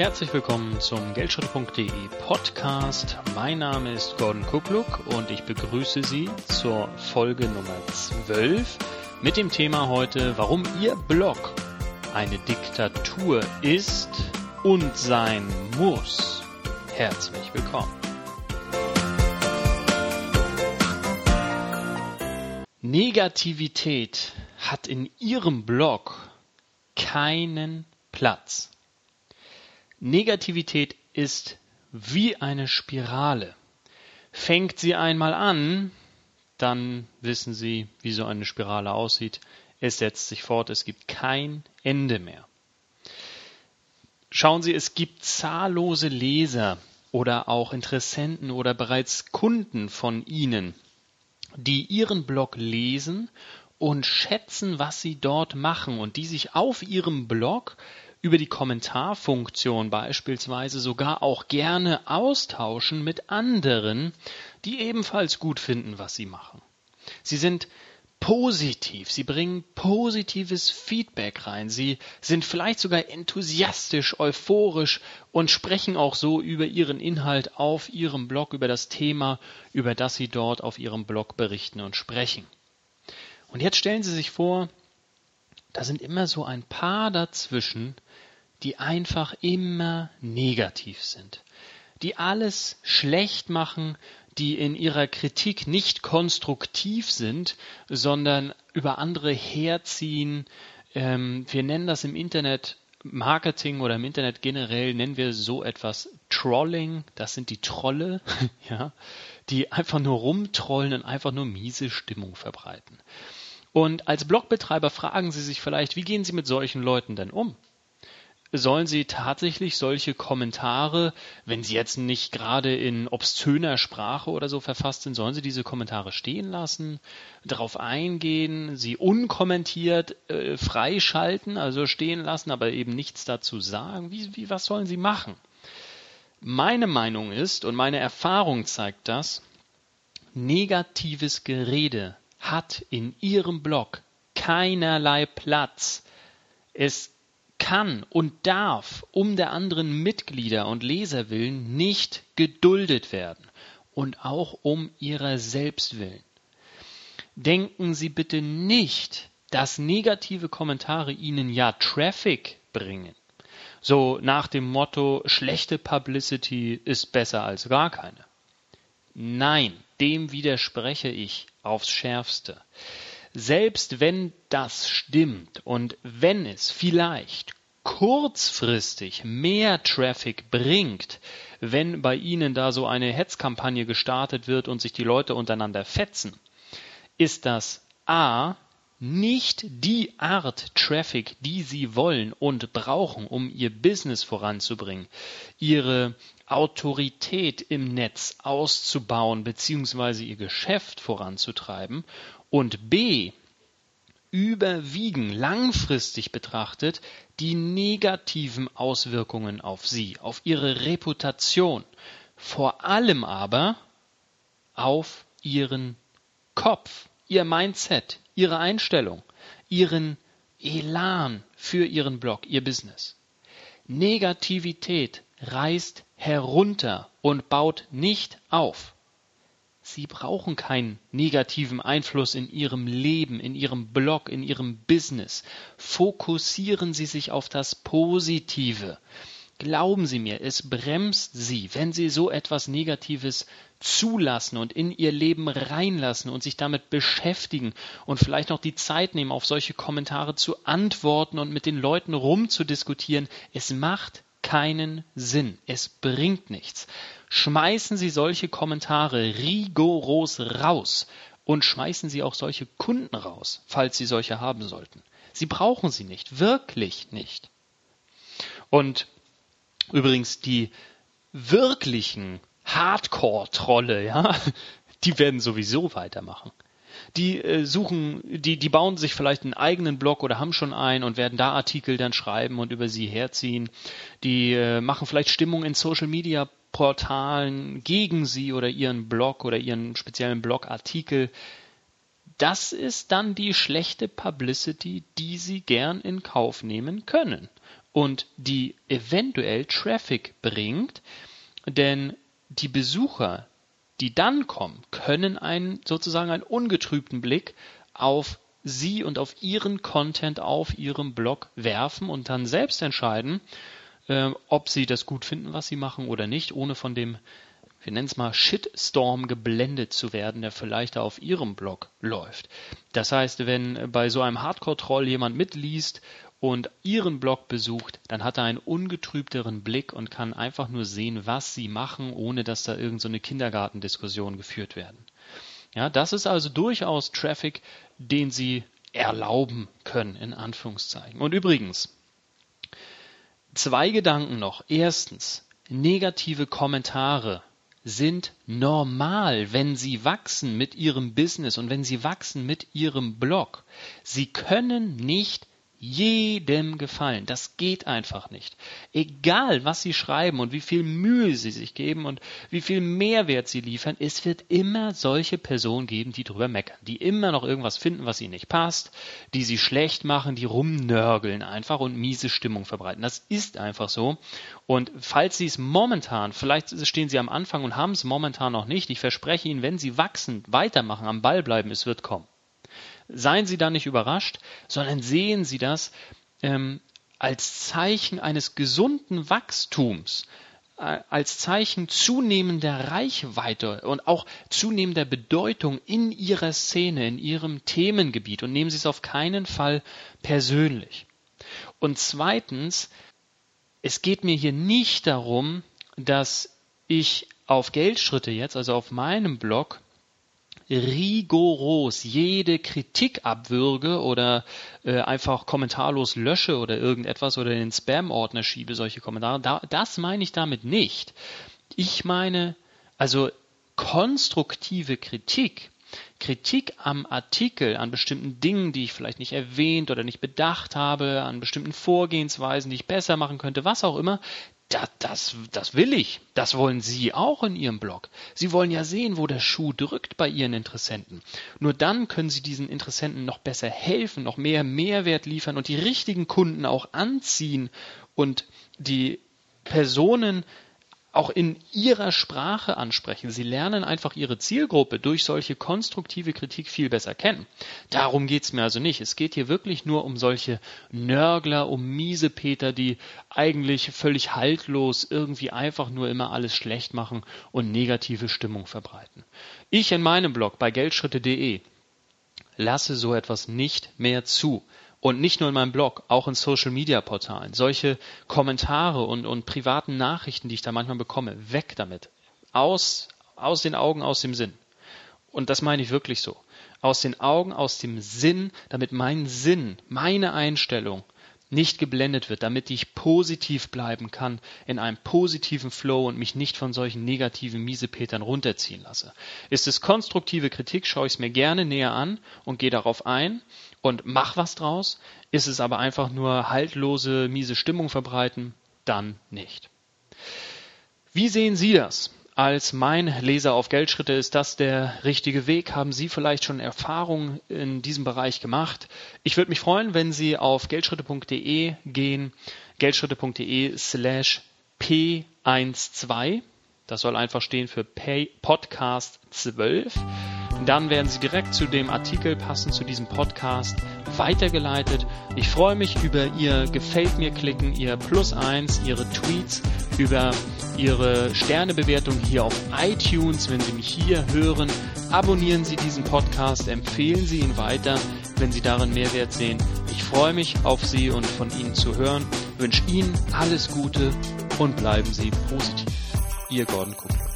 Herzlich willkommen zum Geldschritte.de Podcast. Mein Name ist Gordon Kukluk und ich begrüße Sie zur Folge Nummer 12 mit dem Thema heute, warum Ihr Blog eine Diktatur ist und sein muss. Herzlich willkommen. Negativität hat in Ihrem Blog keinen Platz. Negativität ist wie eine Spirale. Fängt sie einmal an, dann wissen Sie, wie so eine Spirale aussieht. Es setzt sich fort, es gibt kein Ende mehr. Schauen Sie, es gibt zahllose Leser oder auch Interessenten oder bereits Kunden von Ihnen, die Ihren Blog lesen und schätzen, was Sie dort machen und die sich auf Ihrem Blog über die Kommentarfunktion beispielsweise sogar auch gerne austauschen mit anderen, die ebenfalls gut finden, was sie machen. Sie sind positiv, sie bringen positives Feedback rein, sie sind vielleicht sogar enthusiastisch, euphorisch und sprechen auch so über ihren Inhalt auf ihrem Blog, über das Thema, über das sie dort auf ihrem Blog berichten und sprechen. Und jetzt stellen Sie sich vor, da sind immer so ein paar dazwischen, die einfach immer negativ sind, die alles schlecht machen, die in ihrer Kritik nicht konstruktiv sind, sondern über andere herziehen. Ähm, wir nennen das im Internet Marketing oder im Internet generell nennen wir so etwas Trolling. Das sind die Trolle, ja, die einfach nur rumtrollen und einfach nur miese Stimmung verbreiten. Und als Blogbetreiber fragen Sie sich vielleicht, wie gehen Sie mit solchen Leuten denn um? sollen Sie tatsächlich solche Kommentare, wenn sie jetzt nicht gerade in obszöner Sprache oder so verfasst sind, sollen Sie diese Kommentare stehen lassen, darauf eingehen, sie unkommentiert äh, freischalten, also stehen lassen, aber eben nichts dazu sagen? Wie, wie, was sollen Sie machen? Meine Meinung ist und meine Erfahrung zeigt das, negatives Gerede hat in Ihrem Blog keinerlei Platz. Es kann und darf um der anderen Mitglieder und Leser willen nicht geduldet werden und auch um ihrer selbst willen. Denken Sie bitte nicht, dass negative Kommentare Ihnen ja Traffic bringen. So nach dem Motto, schlechte Publicity ist besser als gar keine. Nein, dem widerspreche ich aufs schärfste. Selbst wenn das stimmt und wenn es vielleicht kurzfristig mehr Traffic bringt, wenn bei Ihnen da so eine Hetzkampagne gestartet wird und sich die Leute untereinander fetzen, ist das A nicht die Art Traffic, die Sie wollen und brauchen, um Ihr Business voranzubringen, Ihre Autorität im Netz auszubauen bzw. Ihr Geschäft voranzutreiben und B überwiegen langfristig betrachtet die negativen Auswirkungen auf Sie, auf Ihre Reputation, vor allem aber auf Ihren Kopf, Ihr Mindset, Ihre Einstellung, Ihren Elan für Ihren Blog, Ihr Business. Negativität reißt herunter und baut nicht auf. Sie brauchen keinen negativen Einfluss in Ihrem Leben, in Ihrem Blog, in Ihrem Business. Fokussieren Sie sich auf das Positive. Glauben Sie mir, es bremst Sie, wenn Sie so etwas Negatives zulassen und in Ihr Leben reinlassen und sich damit beschäftigen und vielleicht noch die Zeit nehmen, auf solche Kommentare zu antworten und mit den Leuten rumzudiskutieren. Es macht keinen Sinn. Es bringt nichts. Schmeißen Sie solche Kommentare rigoros raus und schmeißen Sie auch solche Kunden raus, falls Sie solche haben sollten. Sie brauchen sie nicht, wirklich nicht. Und übrigens die wirklichen Hardcore-Trolle, ja, die werden sowieso weitermachen die äh, suchen, die, die bauen sich vielleicht einen eigenen Blog oder haben schon einen und werden da Artikel dann schreiben und über sie herziehen. Die äh, machen vielleicht Stimmung in Social Media Portalen gegen sie oder ihren Blog oder ihren speziellen Blogartikel. Das ist dann die schlechte Publicity, die sie gern in Kauf nehmen können. und die eventuell Traffic bringt, denn die Besucher, die dann kommen, können einen sozusagen einen ungetrübten Blick auf Sie und auf Ihren Content auf Ihrem Blog werfen und dann selbst entscheiden, äh, ob Sie das gut finden, was Sie machen oder nicht, ohne von dem, wir nennen es mal Shitstorm geblendet zu werden, der vielleicht auf Ihrem Blog läuft. Das heißt, wenn bei so einem Hardcore-Troll jemand mitliest und Ihren Blog besucht, dann hat er einen ungetrübteren Blick und kann einfach nur sehen, was Sie machen, ohne dass da irgendeine so Kindergartendiskussion geführt werden. Ja, das ist also durchaus Traffic, den Sie erlauben können, in Anführungszeichen. Und übrigens, zwei Gedanken noch. Erstens, negative Kommentare sind normal, wenn sie wachsen mit ihrem Business und wenn sie wachsen mit ihrem Blog. Sie können nicht jedem gefallen. Das geht einfach nicht. Egal, was sie schreiben und wie viel Mühe sie sich geben und wie viel Mehrwert sie liefern, es wird immer solche Personen geben, die drüber meckern, die immer noch irgendwas finden, was ihnen nicht passt, die sie schlecht machen, die rumnörgeln einfach und miese Stimmung verbreiten. Das ist einfach so. Und falls sie es momentan, vielleicht stehen sie am Anfang und haben es momentan noch nicht, ich verspreche Ihnen, wenn sie wachsen, weitermachen, am Ball bleiben, es wird kommen. Seien Sie da nicht überrascht, sondern sehen Sie das ähm, als Zeichen eines gesunden Wachstums, äh, als Zeichen zunehmender Reichweite und auch zunehmender Bedeutung in Ihrer Szene, in Ihrem Themengebiet und nehmen Sie es auf keinen Fall persönlich. Und zweitens, es geht mir hier nicht darum, dass ich auf Geldschritte jetzt, also auf meinem Blog, rigoros jede Kritik abwürge oder äh, einfach kommentarlos lösche oder irgendetwas oder in den Spam-Ordner schiebe, solche Kommentare. Da, das meine ich damit nicht. Ich meine, also konstruktive Kritik, Kritik am Artikel, an bestimmten Dingen, die ich vielleicht nicht erwähnt oder nicht bedacht habe, an bestimmten Vorgehensweisen, die ich besser machen könnte, was auch immer, das, das, das will ich. Das wollen Sie auch in Ihrem Blog. Sie wollen ja sehen, wo der Schuh drückt bei Ihren Interessenten. Nur dann können Sie diesen Interessenten noch besser helfen, noch mehr Mehrwert liefern und die richtigen Kunden auch anziehen und die Personen auch in ihrer Sprache ansprechen. Sie lernen einfach ihre Zielgruppe durch solche konstruktive Kritik viel besser kennen. Darum geht's mir also nicht. Es geht hier wirklich nur um solche Nörgler, um Miesepeter, die eigentlich völlig haltlos irgendwie einfach nur immer alles schlecht machen und negative Stimmung verbreiten. Ich in meinem Blog bei geldschritte.de lasse so etwas nicht mehr zu. Und nicht nur in meinem Blog, auch in Social Media Portalen. Solche Kommentare und, und privaten Nachrichten, die ich da manchmal bekomme, weg damit. Aus, aus den Augen, aus dem Sinn. Und das meine ich wirklich so. Aus den Augen, aus dem Sinn, damit mein Sinn, meine Einstellung nicht geblendet wird, damit ich positiv bleiben kann, in einem positiven Flow und mich nicht von solchen negativen Miesepetern runterziehen lasse. Ist es konstruktive Kritik, schaue ich es mir gerne näher an und gehe darauf ein und mach was draus. Ist es aber einfach nur haltlose, miese Stimmung verbreiten, dann nicht. Wie sehen Sie das? Als mein Leser auf Geldschritte ist das der richtige Weg. Haben Sie vielleicht schon Erfahrungen in diesem Bereich gemacht? Ich würde mich freuen, wenn Sie auf geldschritte.de gehen, geldschritte.de slash P12. Das soll einfach stehen für Podcast 12 dann werden Sie direkt zu dem Artikel passend zu diesem Podcast weitergeleitet. Ich freue mich über Ihr Gefällt mir klicken, Ihr Plus eins, Ihre Tweets, über Ihre Sternebewertung hier auf iTunes, wenn Sie mich hier hören. Abonnieren Sie diesen Podcast, empfehlen Sie ihn weiter, wenn Sie darin Mehrwert sehen. Ich freue mich auf Sie und von Ihnen zu hören. Ich wünsche Ihnen alles Gute und bleiben Sie positiv. Ihr Gordon Kuppler.